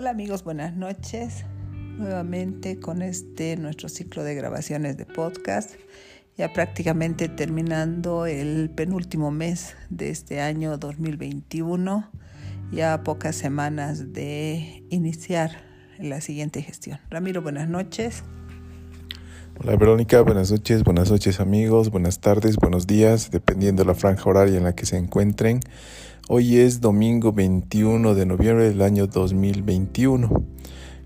Hola amigos, buenas noches. Nuevamente con este nuestro ciclo de grabaciones de podcast, ya prácticamente terminando el penúltimo mes de este año 2021, ya pocas semanas de iniciar la siguiente gestión. Ramiro, buenas noches. Hola Verónica, buenas noches, buenas noches amigos, buenas tardes, buenos días, dependiendo de la franja horaria en la que se encuentren. Hoy es domingo 21 de noviembre del año 2021.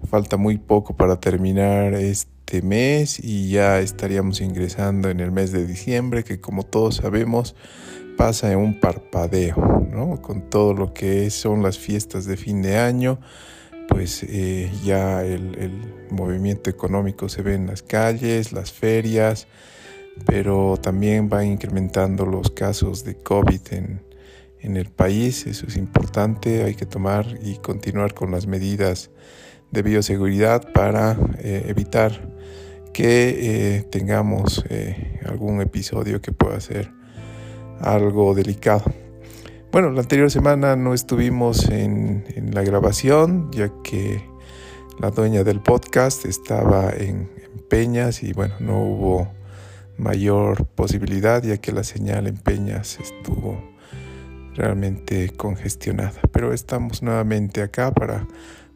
Falta muy poco para terminar este mes y ya estaríamos ingresando en el mes de diciembre que como todos sabemos pasa en un parpadeo, ¿no? Con todo lo que son las fiestas de fin de año, pues eh, ya el, movimiento económico se ve en las calles, las ferias, pero también van incrementando los casos de COVID en, el país. Eso es importante, hay que tomar y continuar con las medidas de bioseguridad para eh, evitar que eh, tengamos algún episodio que pueda ser algo delicado. Bueno, la anterior semana no estuvimos en, la grabación ya que la dueña del podcast estaba en Peñas y bueno, no hubo mayor posibilidad ya que la señal en Peñas estuvo realmente congestionada. Pero estamos nuevamente acá para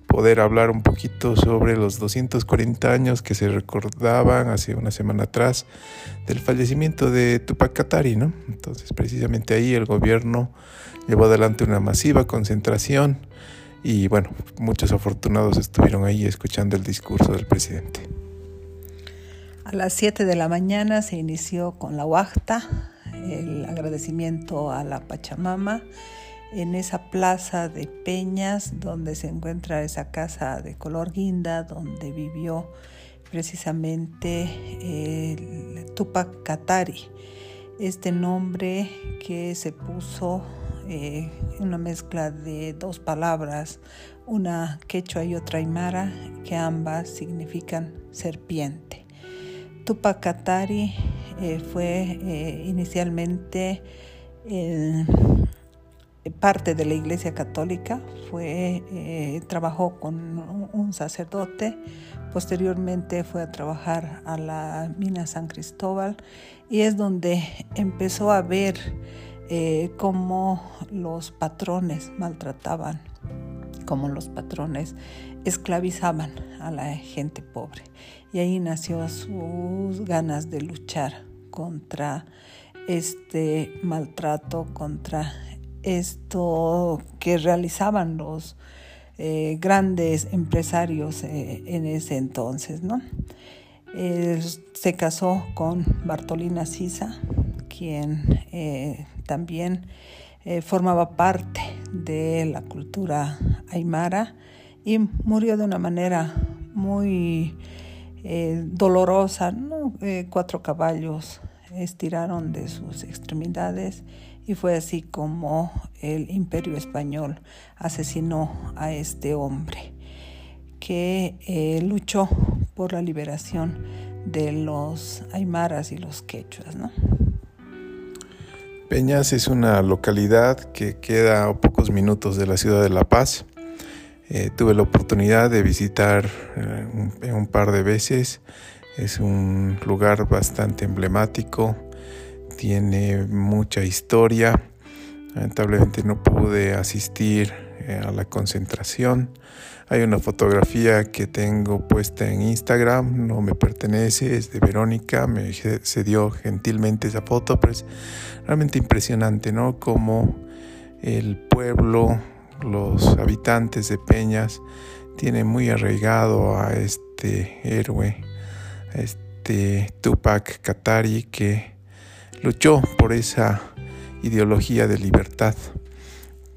poder hablar un poquito sobre los 240 años que se recordaban hace una semana atrás del fallecimiento de Tupac Katari, ¿no? Entonces, precisamente ahí el gobierno llevó adelante una masiva concentración y bueno, muchos afortunados estuvieron ahí escuchando el discurso del presidente. A las 7 de la mañana se inició con la huachta, el agradecimiento a la Pachamama en esa plaza de Peñas donde se encuentra esa casa de color guinda donde vivió precisamente el Tupac Katari. Este nombre que se puso eh, una mezcla de dos palabras, una quechua y otra aymara, que ambas significan serpiente. Tupac Katari eh, fue eh, inicialmente parte de la Iglesia Católica, fue, eh, trabajó con un sacerdote, posteriormente fue a trabajar a la mina San Cristóbal y es donde empezó a ver cómo los patrones maltrataban, cómo los patrones esclavizaban a la gente pobre. Y ahí nació sus ganas de luchar contra este maltrato, contra esto que realizaban los eh, grandes empresarios eh, en ese entonces. ¿no? se casó con Bartolina Sisa, quien eh, también formaba parte de la cultura aymara y murió de una manera muy dolorosa. Cuatro caballos estiraron de sus extremidades y fue así como el imperio español asesinó a este hombre que eh, luchó por la liberación de los aymaras y los quechuas. Peñas es una localidad que queda a pocos minutos de la ciudad de La Paz eh, tuve la oportunidad de visitar eh, un, par de veces. Es un lugar bastante emblemático, tiene mucha historia. Lamentablemente no pude asistir eh, a la concentración. Hay una fotografía que tengo puesta en Instagram, no me pertenece, es de Verónica, me cedió gentilmente esa foto, pero es realmente impresionante, ¿no? Como el pueblo los habitantes de Peñas tienen muy arraigado a este héroe, este Tupac Katari que luchó por esa ideología de libertad.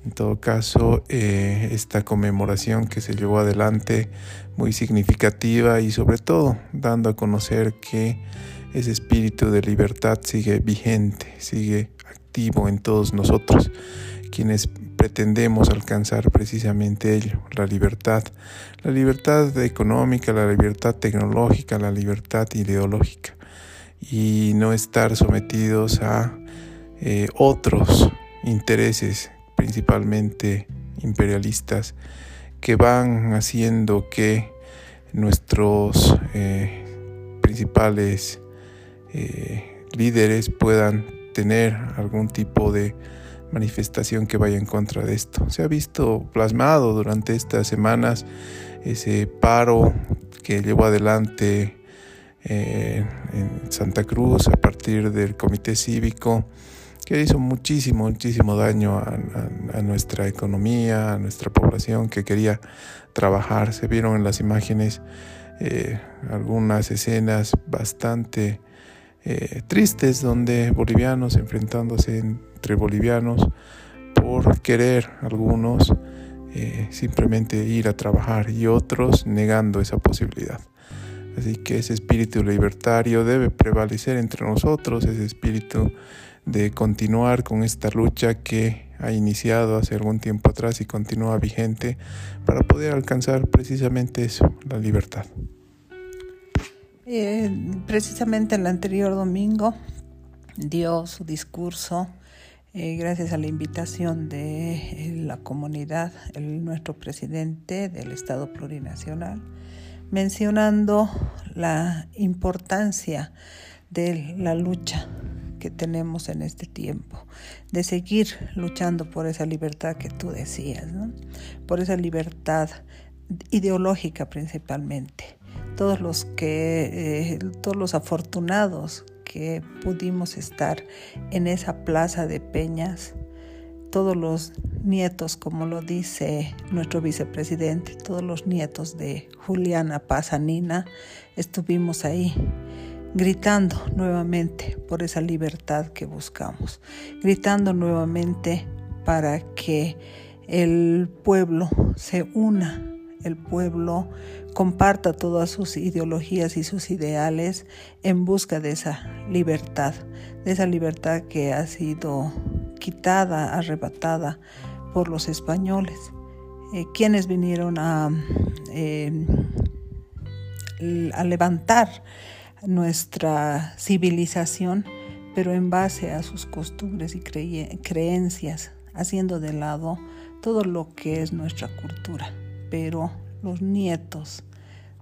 En todo caso, eh, esta conmemoración que se llevó adelante muy significativa y sobre todo dando a conocer que ese espíritu de libertad sigue vigente, sigue activo en todos nosotros, quienes pretendemos alcanzar precisamente ello, la libertad, la libertad económica, la libertad tecnológica, la libertad ideológica y no estar sometidos a eh, otros intereses, principalmente imperialistas, que van haciendo que nuestros eh, principales eh, líderes puedan tener algún tipo de manifestación que vaya en contra de esto. Se ha visto plasmado durante estas semanas ese paro que llevó adelante eh, en Santa Cruz a partir del comité cívico que hizo muchísimo, muchísimo daño a, nuestra economía, a nuestra población que quería trabajar. Se vieron en las imágenes eh, algunas escenas bastante eh, tristes donde bolivianos enfrentándose entre bolivianos por querer algunos simplemente ir a trabajar y otros negando esa posibilidad. Así que ese espíritu libertario debe prevalecer entre nosotros, ese espíritu de continuar con esta lucha que ha iniciado hace algún tiempo atrás y continúa vigente para poder alcanzar precisamente eso, la libertad. Eh, precisamente el anterior domingo dio su discurso eh, gracias a la invitación de eh, la comunidad, el, nuestro presidente del Estado Plurinacional, mencionando la importancia de la lucha que tenemos en este tiempo, de seguir luchando por esa libertad que tú decías, por esa libertad ideológica principalmente. Todos los que, eh, todos los afortunados que pudimos estar en esa plaza de Peñas, todos los nietos, como lo dice nuestro vicepresidente, todos los nietos de Juliana Pazanina, estuvimos ahí gritando nuevamente por esa libertad que buscamos, gritando nuevamente para que el pueblo se una, el pueblo comparta todas sus ideologías y sus ideales en busca de esa libertad, de esa libertad que ha sido quitada, arrebatada por los españoles, eh, quienes vinieron a, eh, a levantar nuestra civilización, pero en base a sus costumbres y creencias, haciendo de lado todo lo que es nuestra cultura. Pero los nietos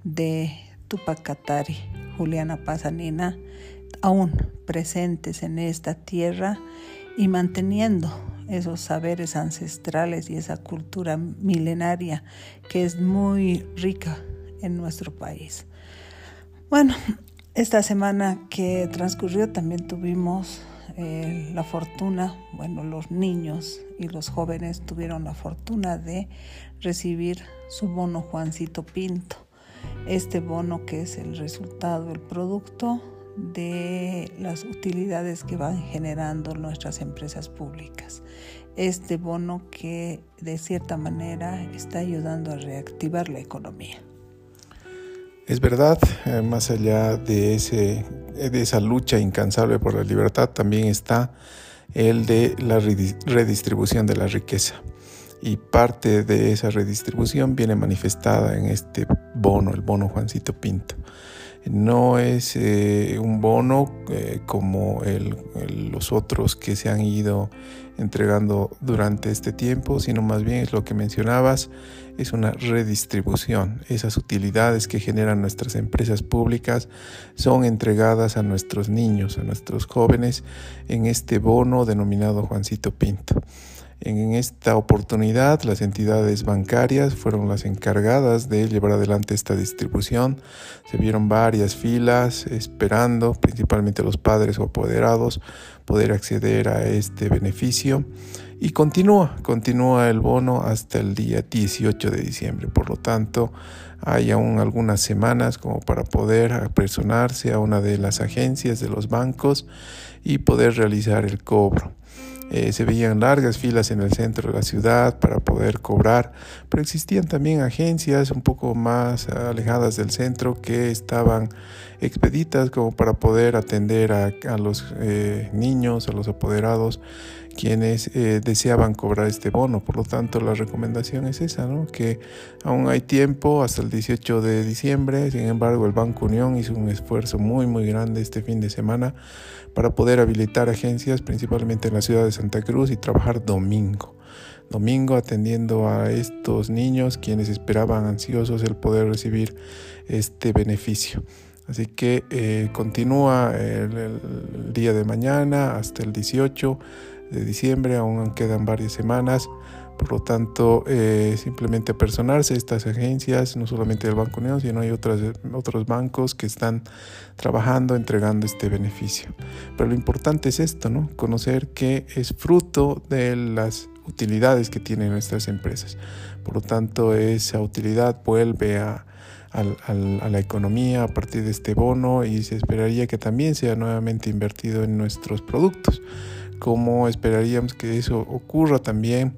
de Tupac Katari, Juliana Pazanina, aún presentes en esta tierra y manteniendo esos saberes ancestrales y esa cultura milenaria que es muy rica en nuestro país. Bueno, esta semana que transcurrió también tuvimos eh, la fortuna, bueno, los niños y los jóvenes tuvieron la fortuna de recibir su bono Juancito Pinto. Este bono que es el resultado, el producto de las utilidades que van generando nuestras empresas públicas. Este bono que de cierta manera está ayudando a reactivar la economía. Es verdad, eh, más allá de, ese, de esa lucha incansable por la libertad, también está el de la redistribución de la riqueza. Y parte de esa redistribución viene manifestada en este bono, el bono Juancito Pinto no es eh, un bono eh, como los otros que se han ido entregando durante este tiempo, sino más bien es lo que mencionabas, es una redistribución. Esas utilidades que generan nuestras empresas públicas son entregadas a nuestros niños, a nuestros jóvenes en este bono denominado Juancito Pinto. En esta oportunidad, las entidades bancarias fueron las encargadas de llevar adelante esta distribución. Se vieron varias filas esperando, principalmente los padres o apoderados, poder acceder a este beneficio. Y continúa, continúa el bono hasta el día 18 de diciembre. Por lo tanto, hay aún algunas semanas como para poder apersonarse a una de las agencias de los bancos y poder realizar el cobro. Eh, se veían largas filas en el centro de la ciudad para poder cobrar, pero existían también agencias un poco más alejadas del centro que estaban expeditas como para poder atender a, los eh, niños, a los apoderados quienes eh, deseaban cobrar este bono. Por lo tanto, la recomendación es esa, ¿no? que aún hay tiempo hasta el 18 de diciembre. Sin embargo, el Banco Unión hizo un esfuerzo muy, muy grande este fin de semana para poder habilitar agencias, principalmente en la ciudad de Santa Cruz, y trabajar domingo. domingo atendiendo a estos niños quienes esperaban ansiosos el poder recibir este beneficio. Así que eh, continúa el, día de mañana hasta el 18 de diciembre, aún quedan varias semanas. Por lo tanto, eh, simplemente personarse estas agencias, no solamente el Banco Neón, sino hay otras, otros bancos que están trabajando, entregando este beneficio. Pero lo importante es esto, ¿no? Conocer que es fruto de las utilidades que tienen nuestras empresas. Por lo tanto, esa utilidad vuelve a a la economía a partir de este bono y se esperaría que también sea nuevamente invertido en nuestros productos, como esperaríamos que eso ocurra también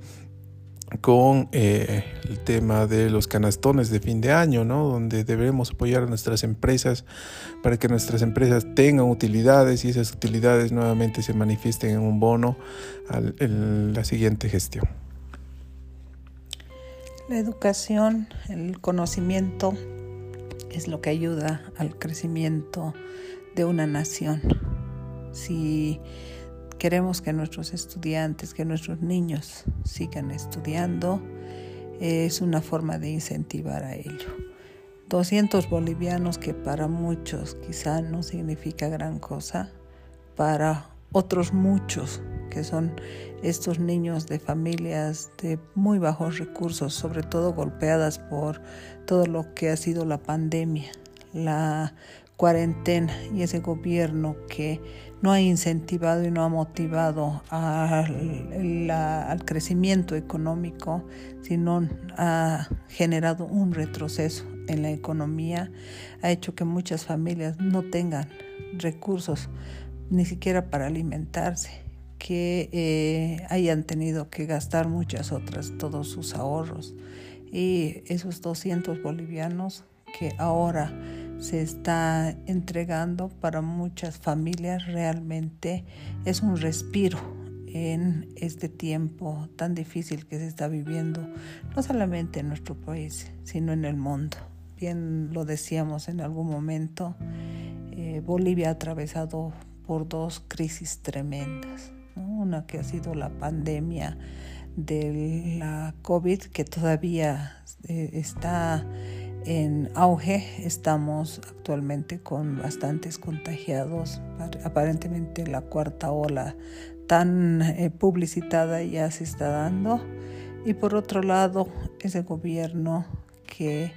con eh, el tema de los canastones de fin de año, ¿no? donde debemos apoyar a nuestras empresas para que nuestras empresas tengan utilidades y esas utilidades nuevamente se manifiesten en un bono en la siguiente gestión. La educación, el conocimiento es lo que ayuda al crecimiento de una nación. Si queremos que nuestros estudiantes, que nuestros niños sigan estudiando, es una forma de incentivar a ello. 200 bolivianos que para muchos quizá no significa gran cosa, para otros muchos que son estos niños de familias de muy bajos recursos, sobre todo golpeadas por todo lo que ha sido la pandemia, la cuarentena y ese gobierno que no ha incentivado y no ha motivado al, al crecimiento económico, sino ha generado un retroceso en la economía, ha hecho que muchas familias no tengan recursos ni siquiera para alimentarse, que eh, hayan tenido que gastar muchas otras, todos sus ahorros. Y esos 200 bolivianos que ahora se está entregando para muchas familias realmente es un respiro en este tiempo tan difícil que se está viviendo, no solamente en nuestro país, sino en el mundo. Bien lo decíamos en algún momento, eh, Bolivia ha atravesado por dos crisis tremendas. Una que ha sido la pandemia de la COVID, que todavía eh, está en auge. Estamos actualmente con bastantes contagiados. Aparentemente la cuarta ola tan eh, publicitada ya se está dando. Y por otro lado, ese gobierno que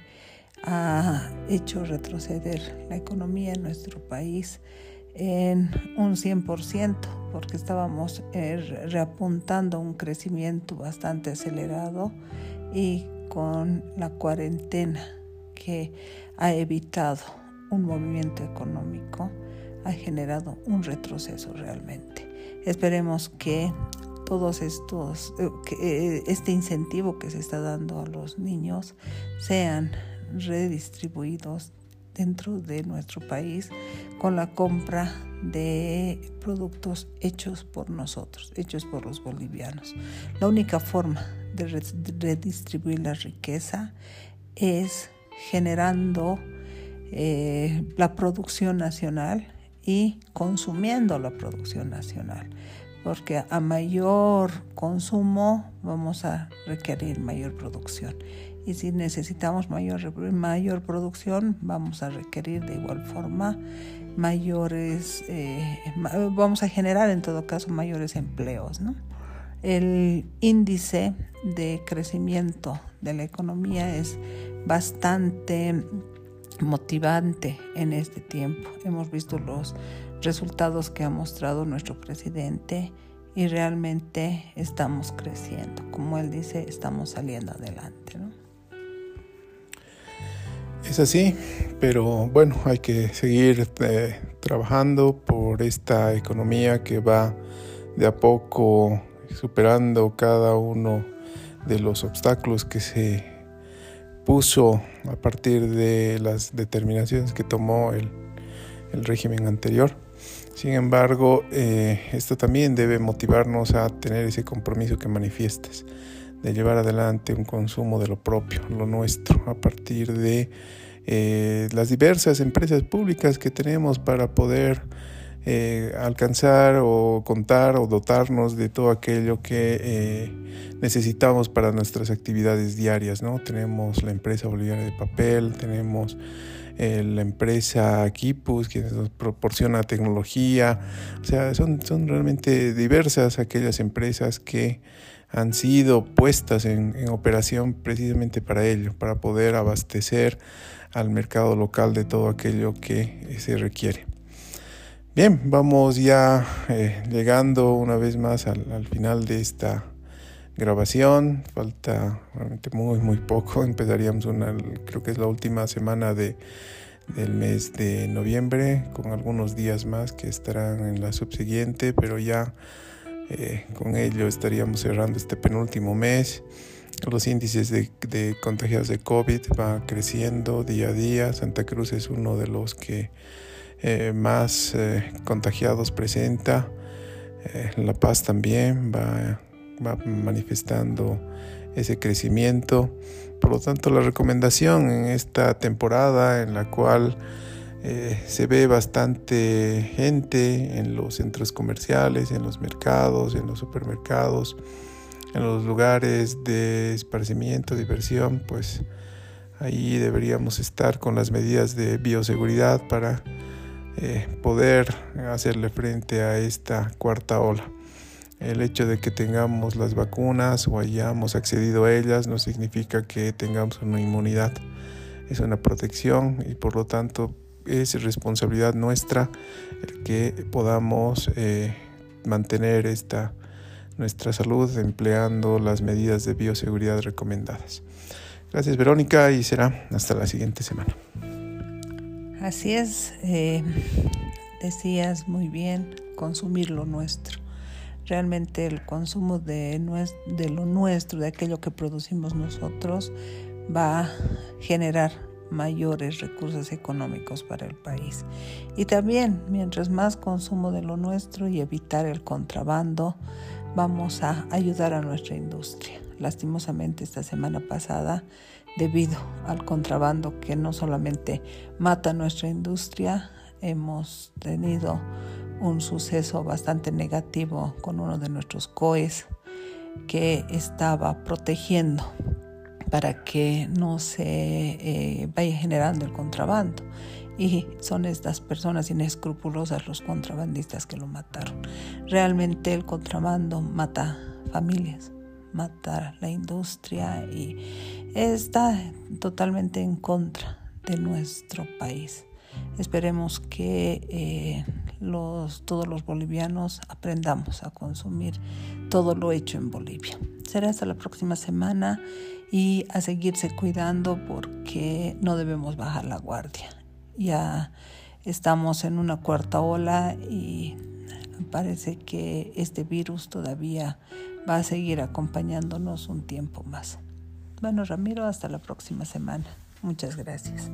ha hecho retroceder la economía en nuestro país en un 100% porque estábamos eh, reapuntando un crecimiento bastante acelerado y con la cuarentena que ha evitado un movimiento económico ha generado un retroceso realmente. Esperemos que todos estos, eh, que eh, este incentivo que se está dando a los niños sean redistribuidos dentro de nuestro país con la compra de productos hechos por nosotros, hechos por los bolivianos. La única forma de redistribuir la riqueza es generando eh, la producción nacional y consumiendo la producción nacional, porque a mayor consumo vamos a requerir mayor producción y si necesitamos mayor, mayor producción vamos a requerir de igual forma mayores, eh, vamos a generar en todo caso mayores empleos. ¿no? El índice de crecimiento de la economía es bastante motivante en este tiempo. Hemos visto los resultados que ha mostrado nuestro presidente y realmente estamos creciendo. Como él dice, estamos saliendo adelante. ¿no? Es así, pero bueno, hay que seguir eh, trabajando por esta economía que va de a poco superando cada uno de los obstáculos que se puso a partir de las determinaciones que tomó el, régimen anterior. Sin embargo, eh, esto también debe motivarnos a tener ese compromiso que manifiestas de llevar adelante un consumo de lo propio, lo nuestro, a partir de eh, las diversas empresas públicas que tenemos para poder eh, alcanzar o contar o dotarnos de todo aquello que necesitamos para nuestras actividades diarias. ¿no? Tenemos la empresa boliviana de papel, tenemos eh, la empresa Kipus que nos proporciona tecnología, o sea, son, son realmente diversas aquellas empresas que han sido puestas en, operación precisamente para ello, para poder abastecer al mercado local de todo aquello que se requiere. Bien, vamos ya eh, llegando una vez más al, final de esta grabación. Falta realmente muy, muy poco. Empezaríamos una, creo que es la última semana de, del mes de noviembre, con algunos días más que estarán en la subsiguiente, pero ya eh, con ello estaríamos cerrando este penúltimo mes. Los índices de, de contagiados de COVID van creciendo día a día. Santa Cruz es uno de los que eh, más eh, contagiados presenta. La Paz también va, va, manifestando ese crecimiento. Por lo tanto, la recomendación en esta temporada en la cual se ve bastante gente en los centros comerciales, en los mercados, en los supermercados, en los lugares de esparcimiento, diversión, pues ahí deberíamos estar con las medidas de bioseguridad para eh, poder hacerle frente a esta cuarta ola. El hecho de que tengamos las vacunas o hayamos accedido a ellas no significa que tengamos una inmunidad. Es una protección y por lo tanto es responsabilidad nuestra el que podamos eh, mantener esta, nuestra salud empleando las medidas de bioseguridad recomendadas. Gracias Verónica y será hasta la siguiente semana. Así es, eh, decías muy bien, consumir lo nuestro. Realmente el consumo de, lo nuestro, de aquello que producimos nosotros, va a generar mayores recursos económicos para el país. Y también, mientras más consumo de lo nuestro y evitar el contrabando, vamos a ayudar a nuestra industria. Lastimosamente esta semana pasada debido al contrabando que no solamente mata nuestra industria, hemos tenido un suceso bastante negativo con uno de nuestros COEs que estaba protegiendo para que no se eh, vaya generando el contrabando. Y son estas personas inescrupulosas, los contrabandistas, que lo mataron. Realmente el contrabando mata familias, mata la industria y está totalmente en contra de nuestro país. Esperemos que eh, todos los bolivianos aprendamos a consumir todo lo hecho en Bolivia. Será hasta la próxima semana y a seguirse cuidando porque no debemos bajar la guardia. Ya estamos en una cuarta ola y parece que este virus todavía va a seguir acompañándonos un tiempo más. Bueno, Ramiro, hasta la próxima semana. Muchas gracias.